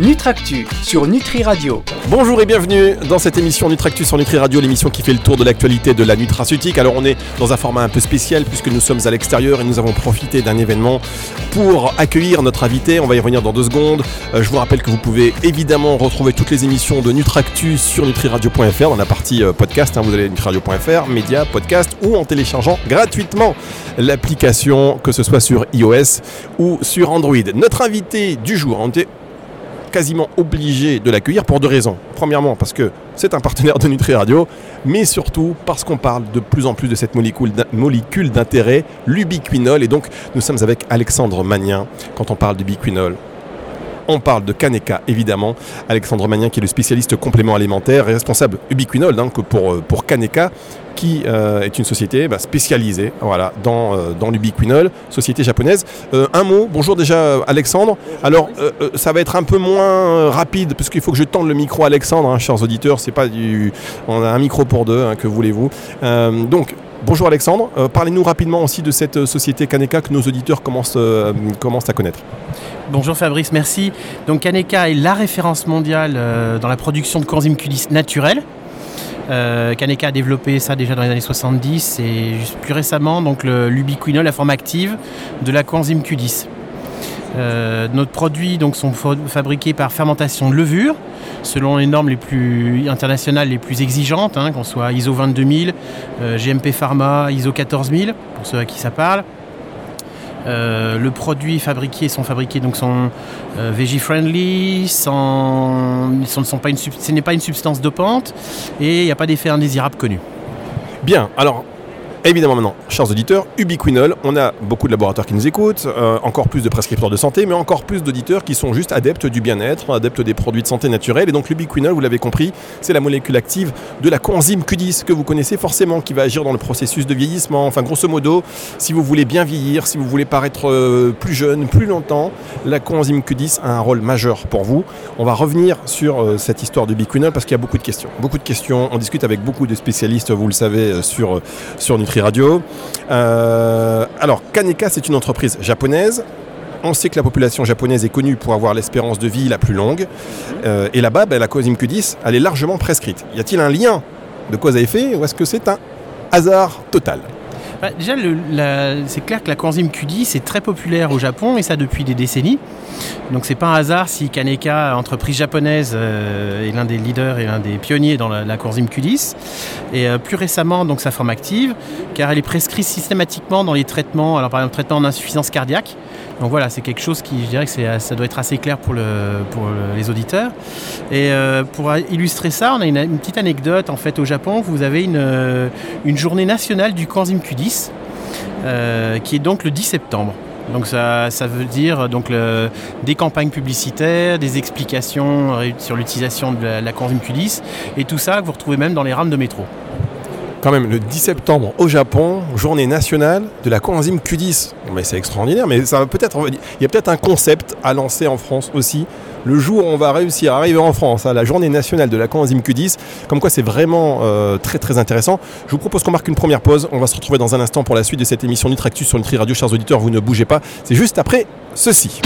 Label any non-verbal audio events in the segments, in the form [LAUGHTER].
Nutractu sur Nutri Radio. Bonjour et bienvenue dans cette émission Nutractu sur Nutri Radio, l'émission qui fait le tour de l'actualité de la nutraceutique. Alors on est dans un format un peu spécial puisque nous sommes à l'extérieur et nous avons profité d'un événement pour accueillir notre invité. On va y revenir dans deux secondes. Euh, je vous rappelle que vous pouvez évidemment retrouver toutes les émissions de Nutractu sur nutriradio.fr dans la partie euh, podcast. Hein. vous allez nutriradio.fr, médias, podcast ou en téléchargeant gratuitement l'application que ce soit sur iOS ou sur Android. Notre invité du jour, on était quasiment obligé de l'accueillir pour deux raisons. Premièrement, parce que c'est un partenaire de Nutri Radio, mais surtout parce qu'on parle de plus en plus de cette molécule d'intérêt, l'ubiquinol. Et donc, nous sommes avec Alexandre Magnien quand on parle d'ubiquinol. On parle de Kaneka, évidemment. Alexandre Magnien, qui est le spécialiste complément alimentaire et responsable ubiquinol donc pour, euh, pour Kaneka, qui euh, est une société bah, spécialisée euh, dans l'ubiquinol, société japonaise. un mot, bonjour déjà Alexandre. Alors, ça va être un peu moins rapide, parce qu'il faut que je tende le micro à Alexandre, hein, chers auditeurs. C'est pas du... On a un micro pour deux, hein, que voulez-vous. Bonjour Alexandre, parlez-nous rapidement aussi de cette société Kaneka que nos auditeurs commencent, commencent à connaître. Bonjour Fabrice, merci. Donc Kaneka est la référence mondiale euh, dans la production de coenzyme Q10 naturel. Euh, Kaneka a développé ça déjà dans les années 70 et plus récemment donc l'ubiquinol, la forme active de la coenzyme Q10. Euh, notre produits sont fabriqués par fermentation de levure, selon les normes les plus internationales les plus exigeantes, hein, qu'on soit ISO 22000, GMP Pharma, ISO 14000, pour ceux à qui ça parle. Euh, le produit fabriqué sont fabriqués donc sont euh, friendly, sans, sont pas une, ce n'est pas une substance dopante et il n'y a pas d'effet indésirable connu. Bien, alors Évidemment maintenant, chers auditeurs, ubiquinol, on a beaucoup de laboratoires qui nous écoutent, euh, encore plus de prescripteurs de santé, mais encore plus d'auditeurs qui sont juste adeptes du bien-être, adeptes des produits de santé naturels. Et donc l'ubiquinol, vous l'avez compris, c'est la molécule active de la coenzyme Q10 que vous connaissez forcément, qui va agir dans le processus de vieillissement. Enfin, grosso modo, si vous voulez bien vieillir, si vous voulez paraître euh, plus jeune, plus longtemps, la coenzyme Q10 a un rôle majeur pour vous. On va revenir sur euh, cette histoire d'ubiquinol parce qu'il y a beaucoup de questions. Beaucoup de questions. On discute avec beaucoup de spécialistes, vous le savez, sur, sur Radio. Euh, alors, Kaneka, c'est une entreprise japonaise. On sait que la population japonaise est connue pour avoir l'espérance de vie la plus longue. Euh, et là-bas, ben, la coenzyme Q10, elle est largement prescrite. Y a-t-il un lien de cause à effet ou est-ce que c'est un hasard total? Bah, déjà, c'est clair que la coenzyme Q10 est très populaire au Japon et ça depuis des décennies. Donc c'est pas un hasard si Kaneka, entreprise japonaise, euh, est l'un des leaders et l'un des pionniers dans la, coenzyme Q10. Et euh, plus récemment, donc sa forme active, car elle est prescrite systématiquement dans les traitements, alors par exemple traitement en insuffisance cardiaque. Donc voilà, c'est quelque chose qui, je dirais que ça doit être assez clair pour, les auditeurs. Et euh, pour illustrer ça, on a une, petite anecdote. En fait, au Japon, vous avez une, euh, journée nationale du coenzyme Q10, euh, qui est donc le 10 septembre. Donc ça, veut dire donc des campagnes publicitaires, des explications sur l'utilisation de la, la coenzyme Q10, et tout ça que vous retrouvez même dans les rames de métro quand même le 10 septembre au Japon, journée nationale de la coenzyme Q10. Mais c'est extraordinaire, mais ça peut-être il y a peut-être un concept à lancer en France aussi. Le jour où on va réussir à arriver en France à la journée nationale de la coenzyme Q10, comme quoi c'est vraiment euh, très très intéressant. Je vous propose qu'on marque une première pause. On va se retrouver dans un instant pour la suite de cette émission Nutractus sur Nutri Radio. Chers auditeurs, vous ne bougez pas. C'est juste après ceci.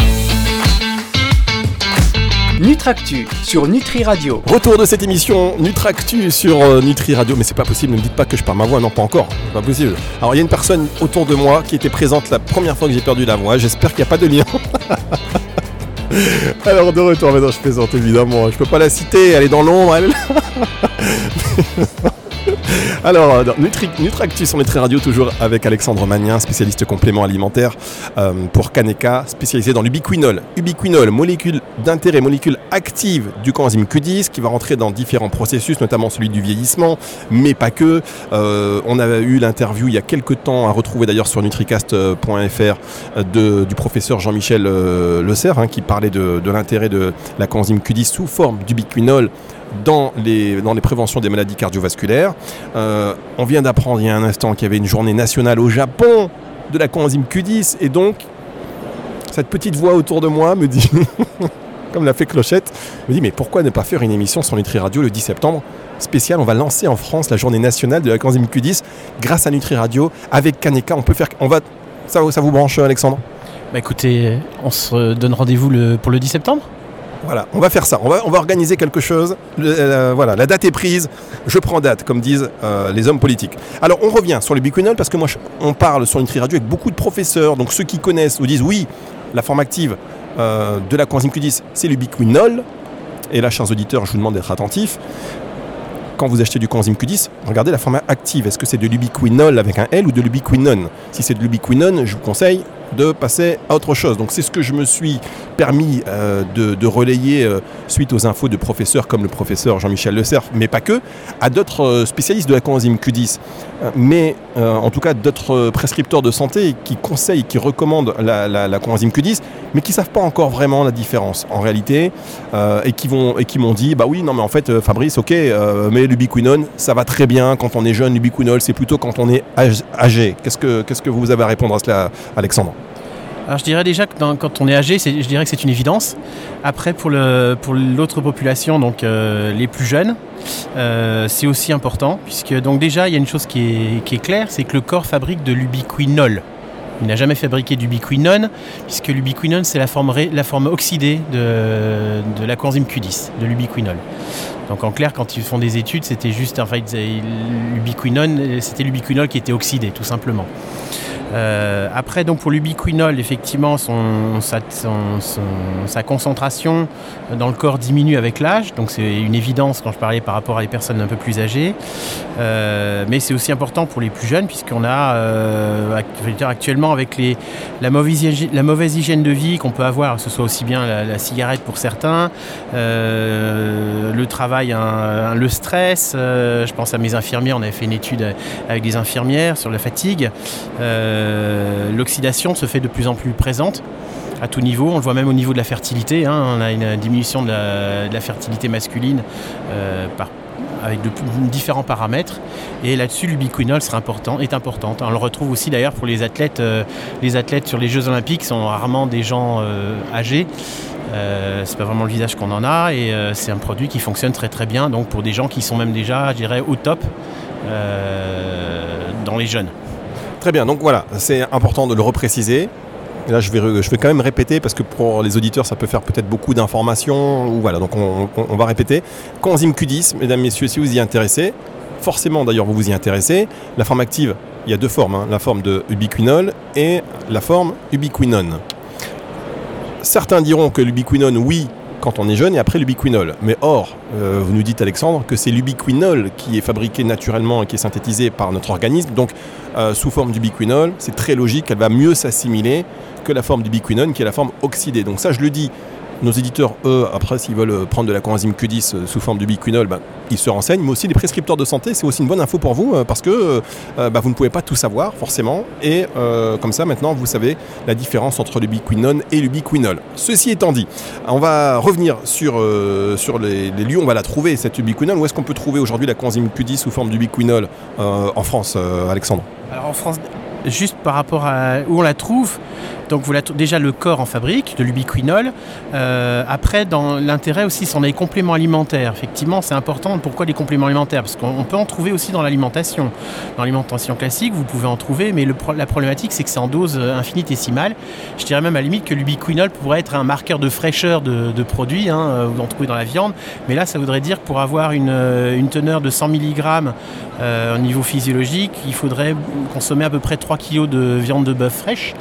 Nutractu sur Nutri Radio. Retour de cette émission Nutractu sur euh, Nutri Radio. Mais c'est pas possible, ne me dites pas que je perds ma voix, non pas encore, pas possible. Alors il y a une personne autour de moi qui était présente la première fois que j'ai perdu la voix, j'espère qu'il n'y a pas de lien. [LAUGHS] Alors de retour, maintenant je plaisante évidemment, je peux pas la citer, elle est dans l'ombre, elle. [LAUGHS] Alors, euh, Nutri, Nutractus, on est très radio toujours avec Alexandre Magnin, spécialiste complément alimentaire euh, pour Kaneka, spécialisé dans l'ubiquinol. Ubiquinol, molécule d'intérêt, molécule active du coenzyme Q10 qui va rentrer dans différents processus, notamment celui du vieillissement, mais pas que. Euh, on a eu l'interview il y a quelques temps à retrouver d'ailleurs sur nutricast.fr du professeur Jean-Michel Serre hein, qui parlait de, de l'intérêt de la coenzyme Q10 sous forme d'ubiquinol dans les, dans les préventions des maladies cardiovasculaires. Euh, on vient d'apprendre il y a un instant qu'il y avait une journée nationale au Japon de la coenzyme Q10 et donc cette petite voix autour de moi me dit [LAUGHS] comme l'a fait Clochette. Me dis, mais pourquoi ne pas faire une émission sur Nutri Radio le 10 septembre spécial On va lancer en France la journée nationale de la coenzyme Q10 grâce à Nutri Radio avec Kaneka. On peut faire, on va, ça, ça vous branche, Alexandre? Bah écoutez, on se donne rendez-vous pour le 10 septembre? Voilà, on va faire ça. On va, organiser quelque chose. Euh, voilà, la date est prise. Je prends date, comme disent euh, les hommes politiques. Alors, on revient sur le biquinol parce que moi, on parle sur Nutri Radio avec beaucoup de professeurs. Donc, ceux qui connaissent nous disent oui, la forme active euh, de la coenzyme Q10, c'est le biquinol. Et là, chers auditeurs, je vous demande d'être attentifs. Quand vous achetez du coenzyme Q10, regardez la forme active. Est-ce que c'est de l'ubiquinol avec un L ou de l'ubiquinone Si c'est de l'ubiquinone, je vous conseille de passer à autre chose. Donc c'est ce que je me suis permis euh, de, relayer euh, suite aux infos de professeurs comme le professeur Jean-Michel Le Cerf, mais pas que, à d'autres euh, spécialistes de la coenzyme Q10, mais en tout cas d'autres prescripteurs de santé qui conseillent, qui recommandent la, la, coenzyme Q10, mais qui ne savent pas encore vraiment la différence en réalité, et qui vont et qui m'ont dit bah oui non mais en fait Fabrice ok mais l'ubiquinone ça va très bien quand on est jeune, l'ubiquinol c'est plutôt quand on est âgé. Qu'est-ce que qu'est-ce que vous avez à répondre à cela, Alexandre? Alors je dirais déjà que quand on est âgé, je dirais que c'est une évidence. Après, pour, l'autre population, donc euh, les plus jeunes, euh, c'est aussi important, puisque donc déjà, il y a une chose qui est, claire, c'est que le corps fabrique de l'ubiquinol. Il n'a jamais fabriqué d'ubiquinone, puisque l'ubiquinone, c'est la forme, la forme oxydée de, de la coenzyme Q10, de l'ubiquinol. Donc en clair, quand ils font des études, c'était juste, enfin, l'ubiquinone, c'était l'ubiquinol qui était oxydé, tout simplement. Euh, après, donc pour l'ubiquinol, effectivement, son, sa, concentration dans le corps diminue avec l'âge. Donc c'est une évidence quand je parlais par rapport à des personnes un peu plus âgées. Euh, mais c'est aussi important pour les plus jeunes, puisqu'on a euh, actuellement avec les, la, mauvaise hygiène, la mauvaise hygiène de vie qu'on peut avoir, que ce soit aussi bien la, cigarette pour certains, le travail, le stress. je pense à mes infirmières, on avait fait une étude avec des infirmières sur la fatigue. Euh, l'oxydation se fait de plus en plus présente à tout niveau. On le voit même au niveau de la fertilité. Hein. On a une diminution de la, fertilité masculine euh, avec différents paramètres. Et là-dessus, l'ubiquinol sera important, est importante. On le retrouve aussi d'ailleurs pour les athlètes. Euh, les athlètes sur les Jeux Olympiques sont rarement des gens âgés. C'est pas vraiment le visage qu'on en a et c'est un produit qui fonctionne très très bien. Donc pour des gens qui sont même déjà, je au top dans les jeunes. Très bien, donc voilà, c'est important de le repréciser. là, je vais, je vais quand même répéter parce que pour les auditeurs, ça peut faire peut-être beaucoup d'informations. Voilà, donc on, va répéter. Coenzyme Q10, mesdames, messieurs, si vous y intéressez, forcément d'ailleurs vous vous y intéressez. La forme active, il y a deux formes, hein. la forme de ubiquinol et la forme ubiquinone. Certains diront que l'ubiquinone, oui, quand on est jeune et après l'ubiquinol. Mais or, euh, vous nous dites Alexandre que c'est l'ubiquinol qui est fabriqué naturellement et qui est synthétisé par notre organisme. Donc euh, sous forme d'ubiquinol, c'est très logique, qu'elle va mieux s'assimiler que la forme d'ubiquinone qui est la forme oxydée. Donc ça je le dis nos éditeurs, eux, après, s'ils veulent prendre de la coenzyme Q10 euh, sous forme de biquinol, ben, ils se renseignent. Mais aussi les prescripteurs de santé, c'est aussi une bonne info pour vous euh, parce que euh, ben, vous ne pouvez pas tout savoir forcément. Et comme ça, maintenant, vous savez la différence entre le biquinone et le biquinol. Ceci étant dit, on va revenir sur, sur les, lieux où on va la trouver, cette ubiquinol. Où est-ce qu'on peut trouver aujourd'hui la coenzyme Q10 sous forme d'ubiquinol en France, Alexandre? Alors en France, juste par rapport à où on la trouve, donc vous déjà le corps en fabrique, de l'ubiquinol. Euh, après, dans l'intérêt aussi, sont les compléments alimentaires. Effectivement, c'est important. Pourquoi les compléments alimentaires? Parce qu'on peut en trouver aussi dans l'alimentation. Dans l'alimentation classique, vous pouvez en trouver, mais la problématique, c'est que c'est en dose euh, infinitésimale. Je dirais même à la limite que l'ubiquinol pourrait être un marqueur de fraîcheur de, produits. Hein, euh, vous en trouvez dans la viande. Mais là, ça voudrait dire que pour avoir une, teneur de 100 mg au niveau physiologique, il faudrait consommer à peu près 3 kg de viande de bœuf fraîche,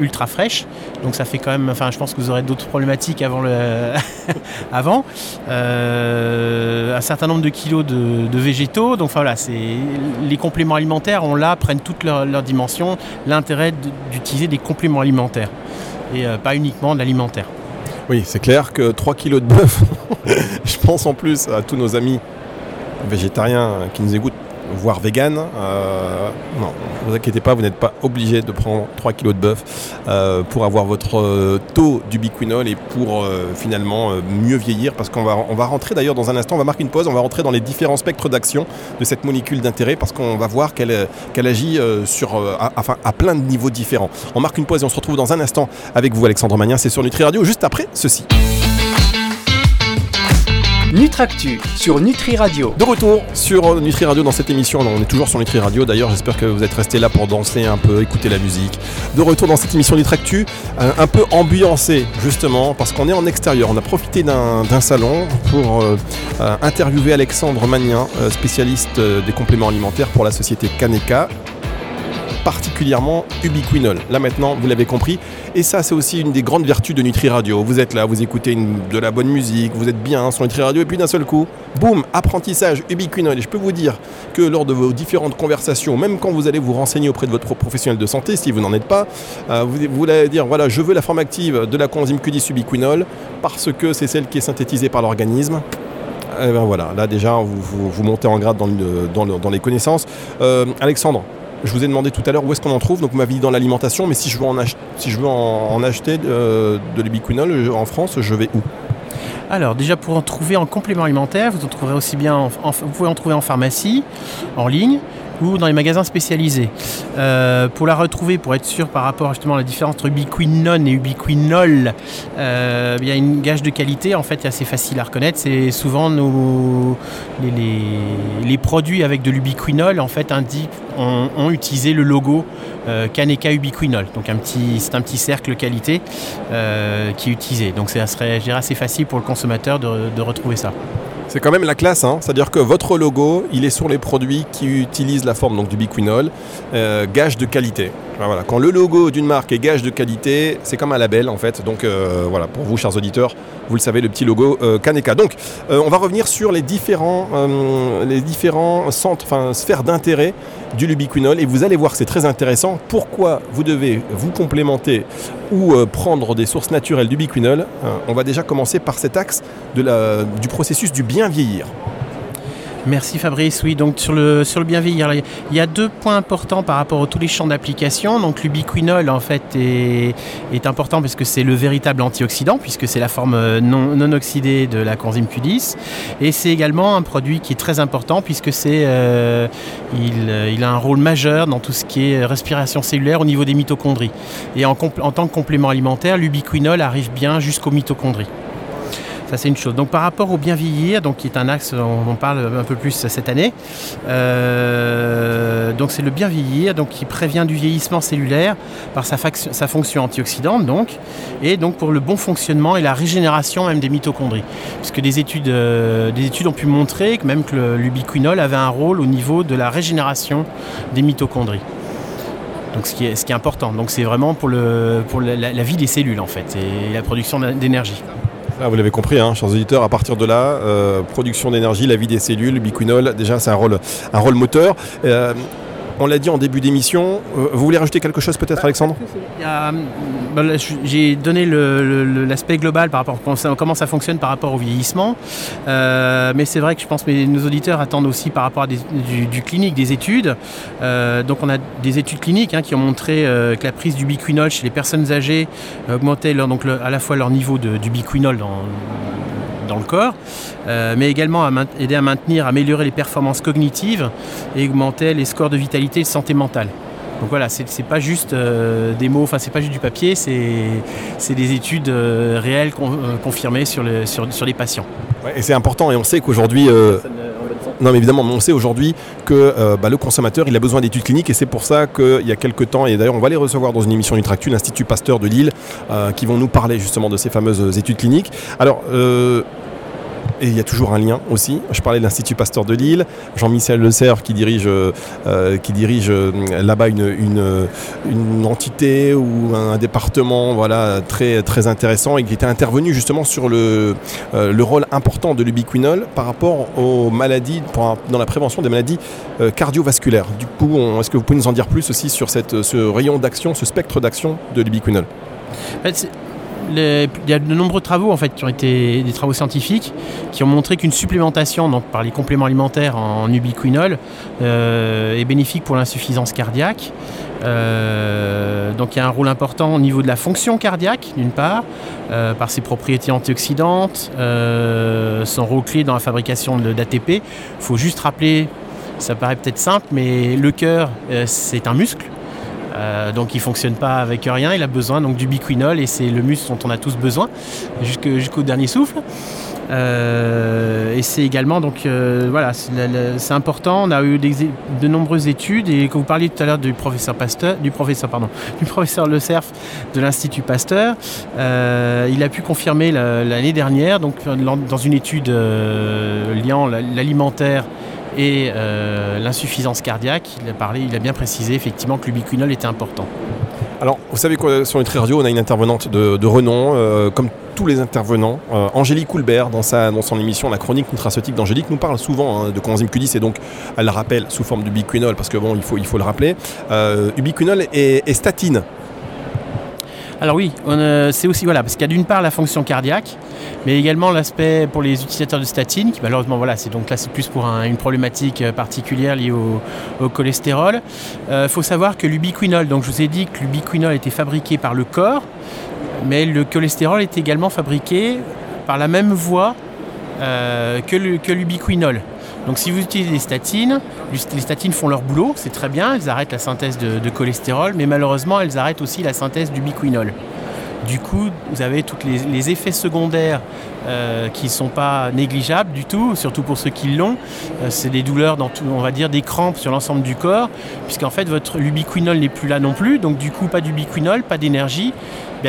ultra fraîche. Donc ça fait quand même, enfin je pense que vous aurez d'autres problématiques avant. Le [LAUGHS] avant. Euh, un certain nombre de kilos de, végétaux. Donc voilà, c'est les compléments alimentaires, on là, prennent toute leur, dimension. L'intérêt d'utiliser des compléments alimentaires et euh, pas uniquement de l'alimentaire. Oui, c'est clair que 3 kilos de bœuf, [LAUGHS] je pense en plus à tous nos amis végétariens qui nous écoutent voire vegan. Euh, non, ne vous inquiétez pas, vous n'êtes pas obligé de prendre 3 kg de bœuf euh, pour avoir votre euh, taux d'ubiquinol et pour finalement mieux vieillir. Parce qu'on va, on va rentrer d'ailleurs dans un instant, on va marquer une pause, on va rentrer dans les différents spectres d'action de cette molécule d'intérêt parce qu'on va voir qu'elle, qu'elle agit sur, à, enfin, à plein de niveaux différents. On marque une pause et on se retrouve dans un instant avec vous, Alexandre Magnien. C'est sur Nutri Radio, juste après ceci. Nutractu sur Nutri Radio. De retour sur Nutri Radio dans cette émission. On est toujours sur Nutri Radio. D'ailleurs, j'espère que vous êtes restés là pour danser un peu, écouter la musique. De retour dans cette émission Nutractu, un, un peu ambiancé justement parce qu'on est en extérieur. On a profité d'un salon pour euh, euh, interviewer Alexandre Magnin, euh, spécialiste euh, des compléments alimentaires pour la société Kaneka particulièrement ubiquinol. Là maintenant, vous l'avez compris. Et ça, c'est aussi une des grandes vertus de Nutri Radio. Vous êtes là, vous écoutez de la bonne musique, vous êtes bien sur Nutri Radio, et puis d'un seul coup, boum, apprentissage ubiquinol. Et je peux vous dire que lors de vos différentes conversations, même quand vous allez vous renseigner auprès de votre professionnel de santé, si vous n'en êtes pas, euh, vous, allez dire voilà, je veux la forme active de la coenzyme Q10 ubiquinol parce que c'est celle qui est synthétisée par l'organisme. Eh ben voilà, là déjà vous, montez en grade dans les connaissances. Euh, Alexandre, je vous ai demandé tout à l'heure où est-ce qu'on en trouve, donc vous m'avez dit dans l'alimentation, mais si je veux en, acheter euh, de l'ubiquinol je- en France, je vais où? Alors déjà pour en trouver en complément alimentaire, vous en trouverez aussi bien, en- en- vous pouvez en trouver en pharmacie, en ligne dans les magasins spécialisés. Euh, pour la retrouver, pour être sûr par rapport justement à la différence entre ubiquinone et ubiquinol, euh, il y a une gage de qualité en fait assez facile à reconnaître. C'est souvent nos, les, produits avec de l'ubiquinol en fait indiquent, ont, utilisé le logo euh, Kaneka ubiquinol. Donc un petit, c'est un petit cercle qualité qui est utilisé. Donc ça serait assez facile pour le consommateur de retrouver ça. C'est quand même la classe, hein. c'est-à-dire que votre logo, il est sur les produits qui utilisent la forme donc, du biquinol, euh, gage de qualité. Quand le logo d'une marque est gage de qualité, c'est comme un label en fait. Donc euh, voilà, pour vous, chers auditeurs, vous le savez, le petit logo euh, Kaneka. Donc, euh, on va revenir sur les différents, euh, les différents centres, enfin sphères d'intérêt du lubiquinol et vous allez voir que c'est très intéressant. Pourquoi vous devez vous complémenter ou prendre des sources naturelles du biquinol Euh, On va déjà commencer par cet axe du processus du bien vieillir. Merci Fabrice. Oui, donc sur le, sur le il y a deux points importants par rapport à tous les champs d'application. Donc l'ubiquinol en fait est, important parce que c'est le véritable antioxydant puisque c'est la forme euh, non, oxydée de la coenzyme Q10 et c'est également un produit qui est très important puisque c'est euh, il, euh, il a un rôle majeur dans tout ce qui est respiration cellulaire au niveau des mitochondries. Et en, en tant que complément alimentaire, l'ubiquinol arrive bien jusqu'aux mitochondries. C'est une chose. Donc, par rapport au bien vieillir, donc, qui est un axe, on en parle un peu plus cette année. Euh, donc, c'est le bien vieillir, donc, qui prévient du vieillissement cellulaire par sa, fonction antioxydante, donc, et donc pour le bon fonctionnement et la régénération même des mitochondries. Puisque des études, euh, des études ont pu montrer que même que l'ubiquinol avait un rôle au niveau de la régénération des mitochondries. Donc ce qui est, important. Donc c'est vraiment pour, la- la vie des cellules en fait et la production d'énergie. Vous l'avez compris, hein, chers auditeurs, à partir de là, euh, production d'énergie, la vie des cellules, biquinol, déjà c'est un rôle, un rôle moteur. Euh, on l'a dit en début d'émission. Euh, vous voulez rajouter quelque chose peut-être, Alexandre? Je- J'ai donné l'aspect global par rapport à comment ça, fonctionne par rapport au vieillissement. Euh, mais c'est vrai que je pense que nos auditeurs attendent aussi par rapport à des- du, clinique, des études. Euh, donc on a des études cliniques hein, qui ont montré euh, que la prise du biquinol chez les personnes âgées augmentait leur- donc à la fois leur niveau de, du biquinol dans, dans le corps, mais également aider à maintenir, améliorer les performances cognitives et augmentait les scores de vitalité et de santé mentale. Donc voilà, c'est pas juste euh, des mots, enfin c'est pas juste du papier, c'est des études euh, réelles euh, confirmées sur, sur, sur les patients. Et c'est important, et on sait qu'aujourd'hui, non mais évidemment, on sait aujourd'hui que bah, le consommateur, il a besoin d'études cliniques, et c'est pour ça qu'il y a quelques temps, et d'ailleurs on va les recevoir dans une émission Nutractu, l'Institut Pasteur de Lille, qui vont nous parler justement de ces fameuses études cliniques. Alors, et il y a toujours un lien aussi. Je parlais de l'Institut Pasteur de Lille, Jean-Michel Le Cerf qui dirige, euh, euh, dirige euh, là-bas une, une, entité ou un département voilà, très, très intéressant et qui était intervenu justement sur le, le rôle important de l'ubiquinol par rapport aux maladies, dans la prévention des maladies cardiovasculaires. Du coup, est-ce que vous pouvez nous en dire plus aussi sur cette, ce rayon d'action, ce spectre d'action de l'ubiquinol? Il y a de nombreux travaux en fait qui ont été des travaux scientifiques qui ont montré qu'une supplémentation par les compléments alimentaires en ubiquinol euh, est bénéfique pour l'insuffisance cardiaque. Euh, donc il y a un rôle important au niveau de la fonction cardiaque d'une part, euh, par ses propriétés antioxydantes, son rôle clé dans la fabrication d'ATP. Il faut juste rappeler, ça paraît peut-être simple, mais le cœur c'est un muscle. Donc il ne fonctionne pas avec rien, il a besoin donc du biquinol et c'est le muscle dont on a tous besoin jusqu'au dernier souffle. Euh, et c'est également donc euh, voilà, c'est important. On a eu de nombreuses études et quand vous parliez tout à l'heure du professeur Pasteur, du professeur pardon, [LAUGHS] du professeur Le Cerf de l'Institut Pasteur, euh, il a pu confirmer l'année dernière donc dans une étude liant l'alimentaire et l'insuffisance cardiaque, il a parlé, il a bien précisé effectivement que l'ubiquinol était important. Alors, vous savez quoi, sur Nutri Radio, on a une intervenante de, renom, comme tous les intervenants. Euh, Angélique Coulbert, dans, son émission La chronique nutraceutique d'Angélique, nous parle souvent hein, de coenzyme Q10 et donc elle la rappelle sous forme d'ubiquinol parce que bon, il faut, il faut le rappeler. Euh, ubiquinol et, statine. Alors oui, c'est aussi voilà parce qu'il y a d'une part la fonction cardiaque, mais également l'aspect pour les utilisateurs de statine, qui malheureusement voilà, c'est donc là c'est plus pour une problématique euh, particulière liée au, cholestérol. Il faut savoir que l'ubiquinol, donc je vous ai dit que l'ubiquinol était fabriqué par le corps, mais le cholestérol est également fabriqué par la même voie euh, que l'ubiquinol. Donc si vous utilisez des statines, les statines font leur boulot, c'est très bien, elles arrêtent la synthèse de, cholestérol, mais malheureusement elles arrêtent aussi la synthèse d'ubiquinol. Du coup, vous avez tous les, effets secondaires euh, qui ne sont pas négligeables du tout, surtout pour ceux qui l'ont. Euh, c'est des douleurs, on va dire des crampes sur l'ensemble du corps, puisqu'en fait votre l'ubiquinol n'est plus là non plus, donc du coup pas d'ubiquinol, pas d'énergie,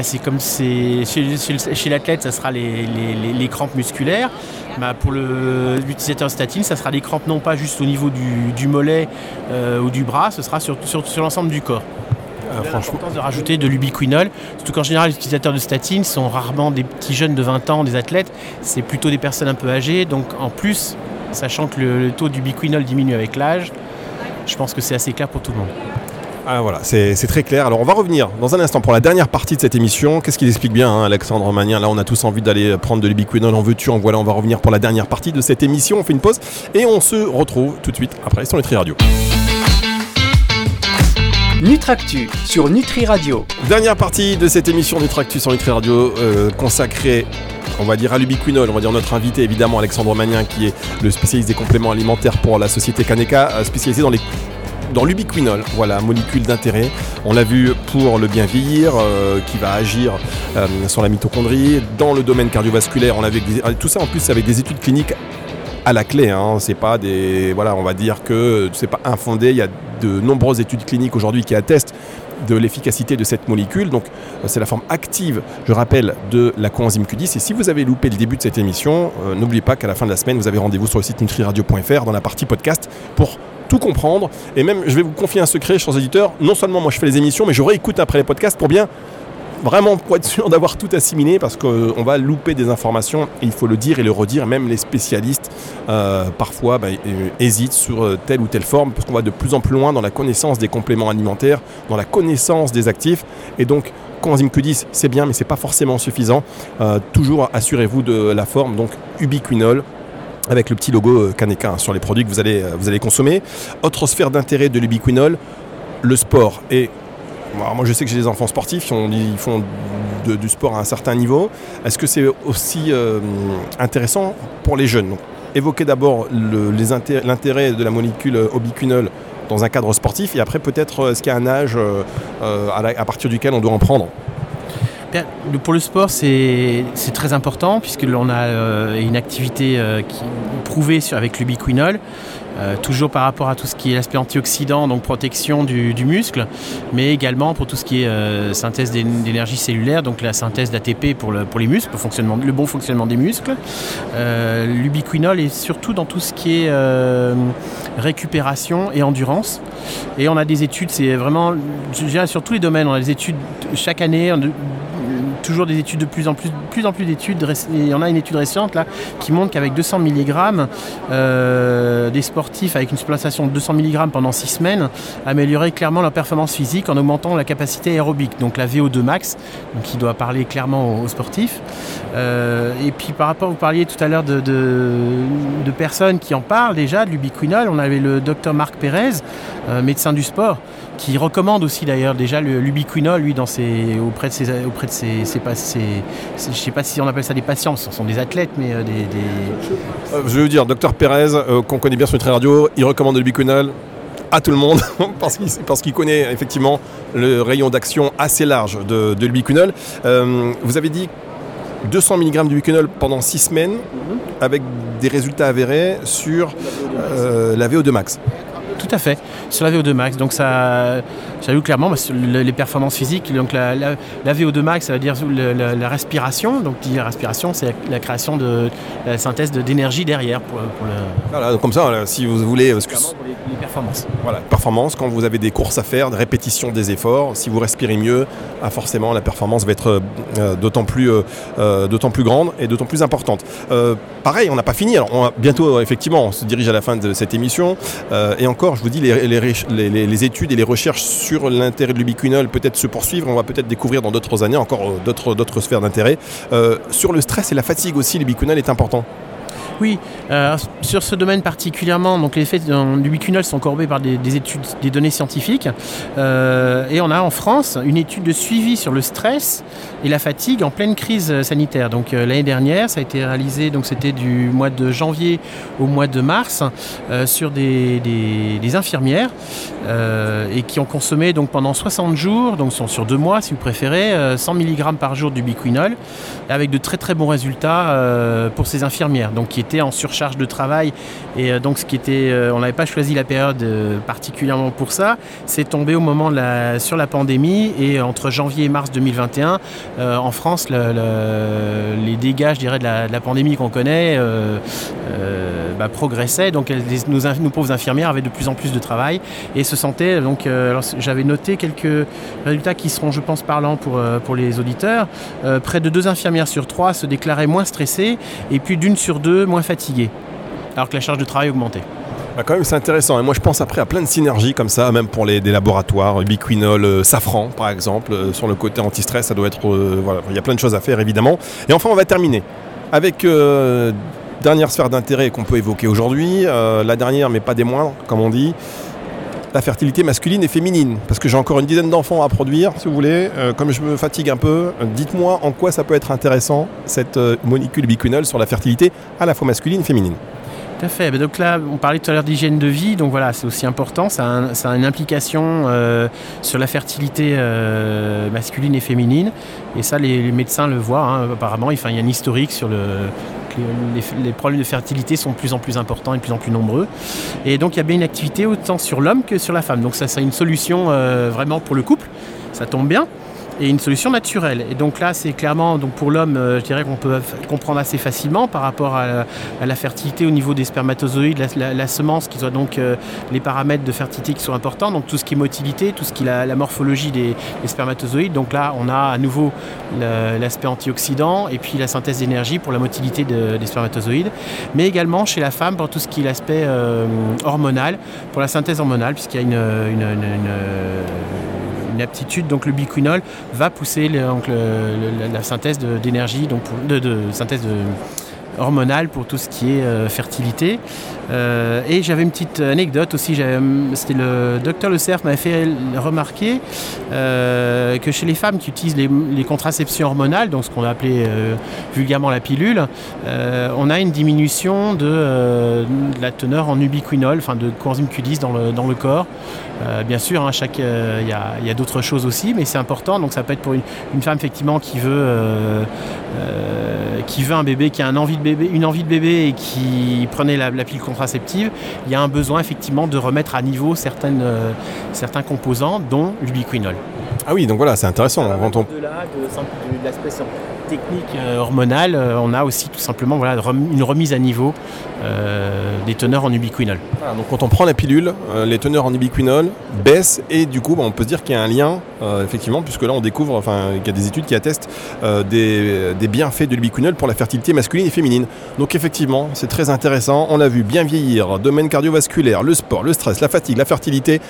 c'est comme chez, l'athlète, ça sera les, crampes musculaires. Bah, pour l'utilisateur statine, ça sera des crampes non pas juste au niveau du, mollet euh, ou du bras, ce sera sur, l'ensemble du corps. Euh, franchement. de rajouter de l'ubiquinol, surtout qu'en général les utilisateurs de statine sont rarement des petits jeunes de 20 ans, des athlètes, c'est plutôt des personnes un peu âgées, donc en plus, sachant que le, le taux d'ubiquinol diminue avec l'âge, je pense que c'est assez clair pour tout le monde. Ah, voilà, c'est très clair. Alors on va revenir dans un instant pour la dernière partie de cette émission. Qu'est-ce qu'il explique bien, hein, Alexandre Magnien Là, on a tous envie d'aller prendre de l'ubiquinol en veux-tu, en voilà. On va revenir pour la dernière partie de cette émission. On fait une pause et on se retrouve tout de suite après sur Nutri Radio. Nutractu sur Nutri Radio. Dernière partie de cette émission Nutractu sur Nutri Radio euh, consacrée on va dire à l'ubiquinol, on va dire notre invité évidemment Alexandre Magnien qui est le spécialiste des compléments alimentaires pour la société Kaneka, euh, spécialisé dans l'ubiquinol, voilà, molécule d'intérêt. On l'a vu pour le bien vieillir, euh, qui va agir sur la mitochondrie. Dans le domaine cardiovasculaire, on avait tout ça en plus avec des études cliniques à la clé. Hein. C'est pas des, voilà, on va dire que c'est pas infondé. Il y a de nombreuses études cliniques aujourd'hui qui attestent de l'efficacité de cette molécule. Donc euh, c'est la forme active, je rappelle, de la coenzyme Q10. Et si vous avez loupé le début de cette émission, n'oubliez pas qu'à la fin de la semaine, vous avez rendez-vous sur le site nutriradio.fr dans la partie podcast pour tout comprendre. Et même, je vais vous confier un secret, chers éditeurs. Non seulement moi je fais les émissions, mais je réécoute après les podcasts pour bien vraiment pour être sûr d'avoir tout assimilé parce qu'on va louper des informations et il faut le dire et le redire. Même les spécialistes euh, parfois bah, euh, hésitent sur euh, telle ou telle forme parce qu'on va de plus en plus loin dans la connaissance des compléments alimentaires, dans la connaissance des actifs et donc coenzyme Q10 c'est bien mais c'est pas forcément suffisant. toujours assurez-vous de la forme donc ubiquinol avec le petit logo euh, Kaneka hein, sur les produits que vous allez, euh, vous allez consommer. Autre sphère d'intérêt de l'ubiquinol, le sport. Et moi je sais que j'ai des enfants sportifs, ils font du sport à un certain niveau. Est-ce que c'est aussi euh, intéressant pour les jeunes? Évoquez d'abord l'intérêt de la molécule ubiquinol dans un cadre sportif et après peut-être est-ce qu'il y a un âge à partir duquel on doit en prendre? Pour le sport, c'est très important puisque l'on a euh, une activité euh, prouvée avec l'ubiquinol. Euh, toujours par rapport à tout ce qui est l'aspect antioxydant, donc protection du, muscle, mais également pour tout ce qui est synthèse d'énergie cellulaire, donc la synthèse d'ATP pour, le, pour les muscles, fonctionnement, le bon fonctionnement des muscles. L'ubiquinol est surtout dans tout ce qui est récupération et endurance. Et on a des études, c'est vraiment, je dirais sur tous les domaines, on a des études chaque année, toujours des études de plus en plus, plus en plus d'études. Il y en a une étude récente là qui montre qu'avec 200 mg, euh, des sportifs avec une supplémentation de 200 mg pendant 6 semaines amélioraient clairement leur performance physique en augmentant la capacité aérobique, donc la VO2 max, qui doit parler clairement aux, sportifs. Euh, et puis par rapport, vous parliez tout à l'heure de, de, personnes qui en parlent déjà de l'ubiquinol. On avait le docteur Marc Pérez, euh, médecin du sport, qui recommande aussi d'ailleurs déjà l'ubiquinol lui dans ses, auprès de ses, auprès de ses, ses, je sais pas si on appelle ça des patients, ce sont des athlètes mais euh, des, euh, je vais vous dire, docteur Pérez, qu'on connaît bien sur Nutri Radio, il recommande l'ubiquinol à tout le monde [LAUGHS] parce qu'il parce qu'il connaît effectivement le rayon d'action assez large de, de l'ubiquinol. Euh, vous avez dit 200 mg d'ubiquinol pendant 6 semaines avec des résultats avérés sur euh, la VO2 max. Tout à fait, sur la VO2 max. Donc ça, vu clairement bah, sur le- les performances physiques. Donc la, la- la VO2 max, ça veut dire le- la, la respiration. Donc la respiration, c'est la, création de la synthèse de- d'énergie derrière pour, pour, le, Voilà, donc comme ça, voilà, si vous voulez, parce que pour les, les performances. Voilà, performance, quand vous avez des courses à faire, des répétitions des efforts, si vous respirez mieux, ah, forcément la performance va être euh, d'autant plus, euh, euh, plus grande et d'autant plus importante. Euh, pareil, on n'a pas fini, alors on bientôt euh, effectivement on se dirige à la fin de cette émission, Euh, et encore je vous dis, les, études et les recherches sur l'intérêt de l'ubiquinol peut-être se poursuivre, on va peut-être découvrir dans d'autres années encore euh, d'autres, d'autres sphères d'intérêt. Euh, sur le stress et la fatigue aussi, l'ubiquinol est important. Oui, euh, sur ce domaine particulièrement, donc les effets de- du biquinol sont courbés par des, des études, des données scientifiques. Euh, et on a en France une étude de suivi sur le stress et la fatigue en pleine crise sanitaire. Donc euh, l'année dernière, ça a été réalisé, donc c'était du mois de janvier au mois de mars, sur des, infirmières et qui ont consommé donc pendant 60 jours, donc sur deux mois si vous préférez, euh, 100 mg par jour du biquinol, avec de très très bons résultats pour ces infirmières, qui étaient en surcharge de travail. Et euh, donc ce qui était, euh, on n'avait pas choisi la période euh, particulièrement pour ça, c'est tombé au moment de la, sur la pandémie et entre janvier et mars 2021, euh, en France, le- le- les dégâts, je dirais, de la, pandémie qu'on connaît bah, progressaient, donc nos, nos pauvres infirmières avaient de plus en plus de travail et se sentaient, donc j'avais noté quelques résultats qui seront, je pense, parlants pour, pour les auditeurs. Près de deux infirmières sur trois se déclaraient moins stressées et plus d'une sur deux moins fatiguées, alors que la charge de travail augmentait. Bah, quand même, c'est intéressant. Et moi, je pense après à plein de synergies comme ça, même pour les, des laboratoires, ubiquinol, euh, safran, par exemple, euh, sur le côté anti-stress, ça doit être. euh, voilà, il y a plein de choses à faire, évidemment. Et enfin, on va terminer avec. Dernière sphère d'intérêt qu'on peut évoquer aujourd'hui, la dernière mais pas des moindres, comme on dit, la fertilité masculine et féminine. Parce que j'ai encore une dizaine d'enfants à produire, si vous voulez. Euh, comme je me fatigue un peu, dites-moi en quoi ça peut être intéressant, cette euh, molécule ubiquinol sur la fertilité à la fois masculine et féminine. Tout à fait. Ben donc là, on parlait tout à l'heure d'hygiène de vie, donc voilà, c'est aussi important. Ça a, une implication euh, sur la fertilité masculine et féminine. Et ça, les, médecins le voient. hein, apparemment, il y a un historique sur le les problèmes de fertilité sont de plus en plus importants et de plus en plus nombreux. Et donc, il y a bien une activité autant sur l'homme que sur la femme. Donc, ça, c'est une solution euh, vraiment pour le couple. Ça tombe bien et une solution naturelle. Et donc là, c'est clairement, donc pour l'homme, euh, je dirais qu'on peut comprendre assez facilement par rapport à la, fertilité au niveau des spermatozoïdes, la, semence, qui soit donc euh, les paramètres de fertilité qui sont importants, donc tout ce qui est motilité, tout ce qui est la, morphologie des, des spermatozoïdes. Donc là, on a à nouveau l'aspect antioxydant et puis la synthèse d'énergie pour la motilité de- des spermatozoïdes, mais également chez la femme pour tout ce qui est l'aspect euh, hormonal, pour la synthèse hormonale, puisqu'il y a une- une aptitude, donc le biquinol va pousser la, synthèse d'énergie, donc de synthèse de, hormonale pour tout ce qui est euh, fertilité. Euh, et j'avais une petite anecdote aussi, c'était le docteur Le Cerf m'avait fait remarquer euh, que chez les femmes qui utilisent les, contraceptions hormonales, donc ce qu'on a appelé vulgairement la pilule, on a une diminution de, la teneur en ubiquinol, enfin de coenzyme Q10 dans le, dans le corps. Bien sûr, hein, il y a, d'autres choses aussi, mais c'est important. Donc ça peut être pour une, une femme effectivement qui veut, qui veut un bébé, qui a un envie de bébé, une envie de bébé et qui prenait la, la pilule contraceptive. Il y a un besoin effectivement de remettre à niveau certaines, euh, certains composants, dont l'ubiquinol. Ah oui, donc voilà, c'est intéressant. Quand on- Au-delà de, de l'aspect technique euh, hormonal, euh, on a aussi tout simplement voilà, une remise à niveau euh, des teneurs en ubiquinol. Donc quand on prend la pilule, les teneurs en ubiquinol baissent et du coup bah, on peut se dire qu'il y a un lien effectivement puisque là on découvre, enfin il y a des études qui attestent des, des bienfaits de l'ubiquinol pour la fertilité masculine et féminine. Donc effectivement c'est très intéressant, on l'a vu, bien vieillir, domaine cardiovasculaire, le sport, le stress, la fatigue, la fertilité.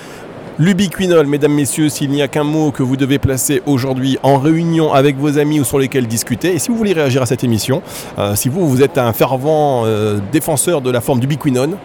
L'ubiquinol, mesdames, messieurs, s'il n'y a qu'un mot que vous devez placer aujourd'hui en réunion avec vos amis ou sur lesquels discuter, et si vous voulez réagir à cette émission, euh, si vous, vous êtes un fervent euh, défenseur de la forme d'ubiquinone,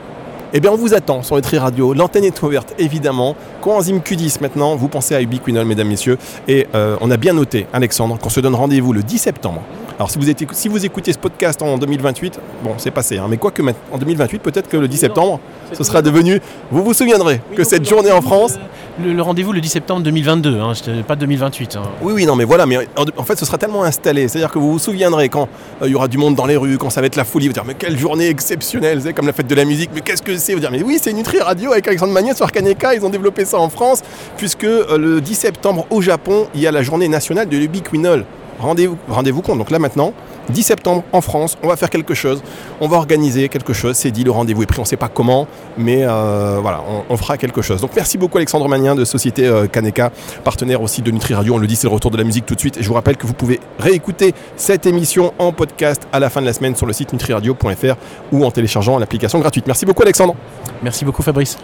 eh bien, on vous attend sur les Tri Radio. L'antenne est ouverte, évidemment. Coenzyme Q10 maintenant. Vous pensez à ubiquinol, mesdames, messieurs. Et euh, on a bien noté, Alexandre, qu'on se donne rendez-vous le 10 septembre Alors si vous, êtes- si vous écoutez ce podcast en 2028, bon c'est passé, hein, mais quoique en 2028, peut-être que le 10 septembre, ce sera devenu, vous vous souviendrez que cette journée en France, Le, rendez-vous le 10 septembre 2022, hein, pas 2028. hein. oui oui non mais voilà, mais en, fait ce sera tellement installé, c'est-à-dire que vous vous souviendrez quand euh, il y aura du monde dans les rues, quand ça va être la folie, vous dire mais quelle journée exceptionnelle, c'est comme la fête de la musique, mais qu'est-ce que c'est Vous dire mais oui c'est Nutri Radio avec Alexandre Magnès sur ils ont développé ça en France, puisque euh, le 10 septembre au Japon, il y a la journée nationale de l'ubiquinol. Rendez-vous rendez-vous compte, donc là maintenant, 10 septembre en France, on va faire quelque chose, on va organiser quelque chose, c'est dit, le rendez-vous est pris, on ne sait pas comment, mais euh, voilà, on, on fera quelque chose. Donc merci beaucoup Alexandre Magnien de Société euh, Kaneka, partenaire aussi de Nutri Radio, on le dit, c'est le retour de la musique tout de suite, et je vous rappelle que vous pouvez réécouter cette émission en podcast à la fin de la semaine sur le site nutriradio.fr ou en téléchargeant l'application gratuite. Merci beaucoup Alexandre. Merci beaucoup Fabrice.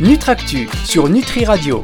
Nutractu sur Nutri Radio.